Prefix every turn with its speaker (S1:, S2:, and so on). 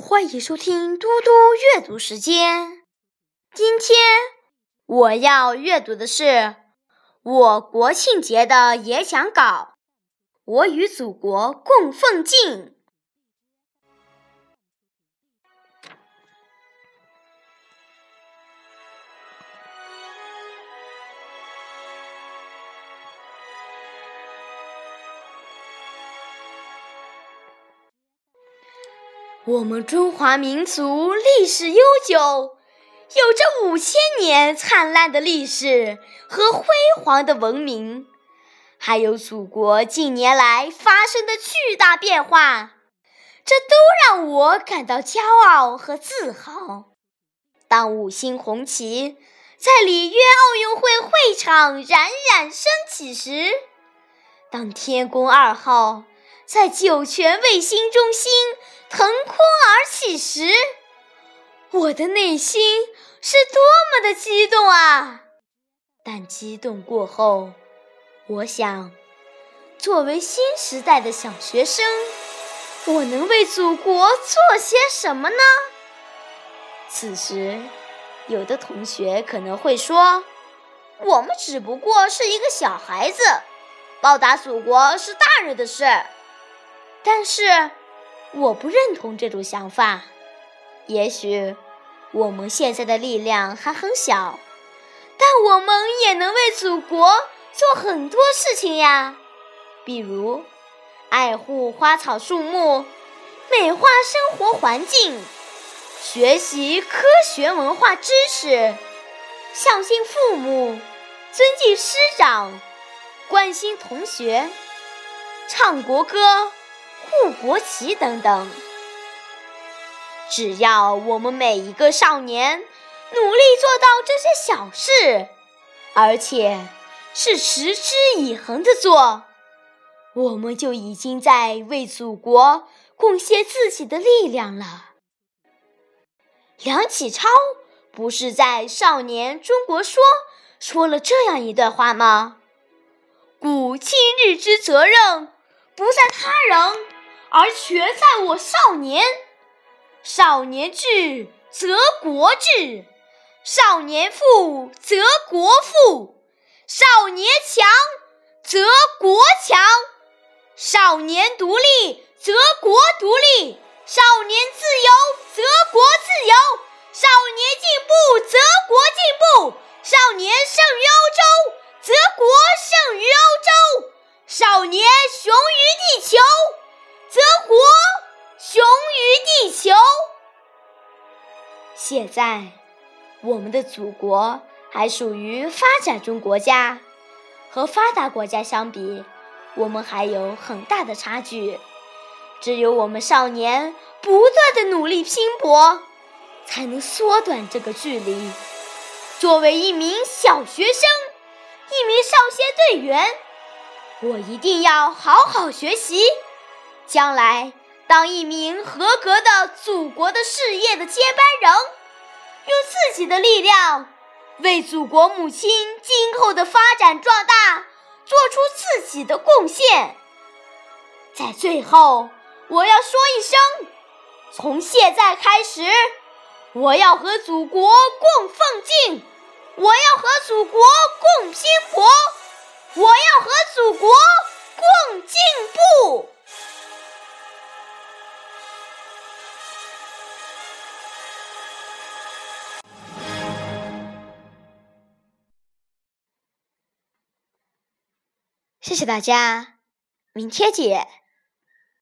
S1: 欢迎收听嘟嘟阅读时间。今天我要阅读的是我国庆节的演讲稿。我与祖国共奋进。我们中华民族历史悠久，有着五千年灿烂的历史和辉煌的文明，还有祖国近年来发生的巨大变化，这都让我感到骄傲和自豪。当五星红旗在里约奥运会会场冉冉升起时，当天宫二号在酒泉卫星中心。腾空而起时，我的内心是多么的激动啊！但激动过后，我想，作为新时代的小学生，我能为祖国做些什么呢？此时，有的同学可能会说：“我们只不过是一个小孩子，报答祖国是大人的事。”但是。我不认同这种想法。也许我们现在的力量还很小，但我们也能为祖国做很多事情呀。比如，爱护花草树木，美化生活环境，学习科学文化知识，孝敬父母，尊敬师长，关心同学，唱国歌。护国旗等等，只要我们每一个少年努力做到这些小事，而且是持之以恒的做，我们就已经在为祖国贡献自己的力量了。梁启超不是在《少年中国说》说了这样一段话吗？故今日之责任不在他人。而全在我少年，少年智则国智，少年富则国富，少年强则国强，少年独立则国独立，少年自由则现在，我们的祖国还属于发展中国家，和发达国家相比，我们还有很大的差距。只有我们少年不断的努力拼搏，才能缩短这个距离。作为一名小学生，一名少先队员，我一定要好好学习。将来当一名合格的祖国的事业的接班人，用自己的力量为祖国母亲今后的发展壮大做出自己的贡献。在最后，我要说一声：从现在开始，我要和祖国共奋进，我要和祖国共拼搏，我要和祖国共进步。谢谢大家，明天见。